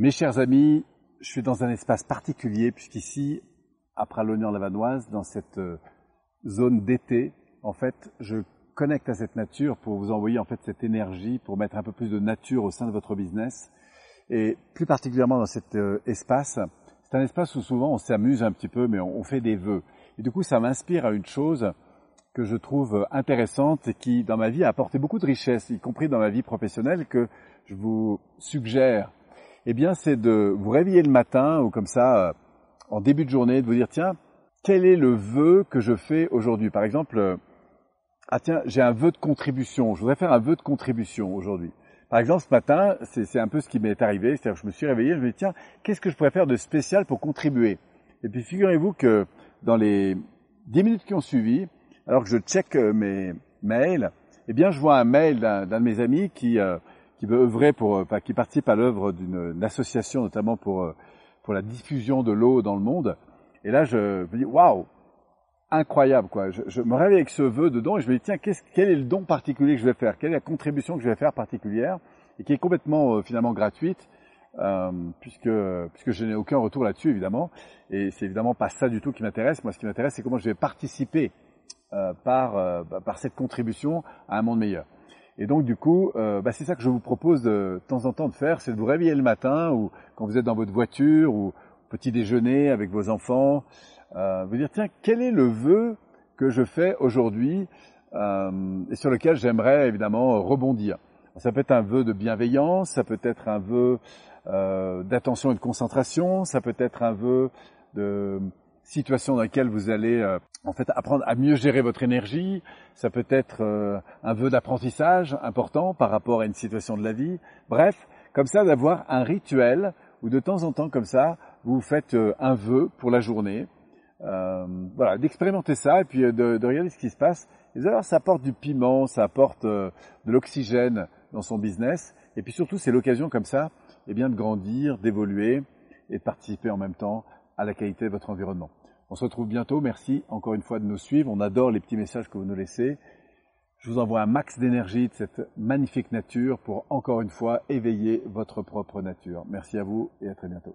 Mes chers amis, je suis dans un espace particulier puisqu'ici, après l'Oignon lavanoise, dans cette euh, zone d'été, en fait, je connecte à cette nature pour vous envoyer en fait cette énergie, pour mettre un peu plus de nature au sein de votre business. Et plus particulièrement dans cet euh, espace, c'est un espace où souvent on s'amuse un petit peu, mais on, fait des vœux. Et du coup, ça m'inspire à une chose que je trouve intéressante et qui, dans ma vie, a apporté beaucoup de richesse, y compris dans ma vie professionnelle, que je vous suggère eh bien, c'est de vous réveiller le matin ou comme ça, euh, en début de journée, de vous dire, tiens, quel est le vœu que je fais aujourd'hui? Par exemple, euh, ah tiens, j'ai un vœu de contribution, je voudrais faire un vœu de contribution aujourd'hui. Par exemple, ce matin, c'est un peu ce qui m'est arrivé, c'est-à-dire que je me suis réveillé, je me dis, tiens, qu'est-ce que je pourrais faire de spécial pour contribuer? Et puis figurez-vous que dans les dix minutes qui ont suivi, alors que je check euh, mes mails, eh bien, je vois un mail d'un de mes amis qui qui veut œuvrer pour, euh, qui participe à l'œuvre d'une association notamment pour euh, pour la diffusion de l'eau dans le monde. Et là, je me dis waouh, incroyable quoi. Je, je, me réveille avec ce vœu dedans et je me dis tiens, quel est le don particulier que je vais faire? Quelle est la contribution que je vais faire particulière? Et qui est complètement euh, finalement gratuite euh, puisque puisque je n'ai aucun retour là-dessus évidemment. Et c'est évidemment pas ça du tout qui m'intéresse. Moi, ce qui m'intéresse, c'est comment je vais participer euh, par par cette contribution à un monde meilleur. Et donc du coup, euh, bah, c'est ça que je vous propose de, temps en temps de faire, c'est de vous réveiller le matin ou quand vous êtes dans votre voiture ou petit déjeuner avec vos enfants, euh, vous dire tiens quel est le vœu que je fais aujourd'hui euh, et sur lequel j'aimerais évidemment rebondir? Ça peut être un vœu de bienveillance, ça peut être un vœu euh, d'attention et de concentration, ça peut être un vœu de situation dans laquelle vous allez euh, en fait apprendre à mieux gérer votre énergie. Ça peut être euh, un vœu d'apprentissage important par rapport à une situation de la vie. Bref, comme ça d'avoir un rituel où de temps en temps comme ça vous faites euh, un vœu pour la journée. voilà, d'expérimenter ça et puis de, de, regarder ce qui se passe. Et alors ça apporte du piment, ça apporte de l'oxygène dans son business. Et puis surtout c'est l'occasion comme ça, eh bien de grandir, d'évoluer et de participer en même temps à la qualité de votre environnement. On se retrouve bientôt. Merci encore une fois de nous suivre. On adore les petits messages que vous nous laissez. Je vous envoie un max d'énergie de cette magnifique nature pour encore une fois éveiller votre propre nature. Merci à vous et à très bientôt.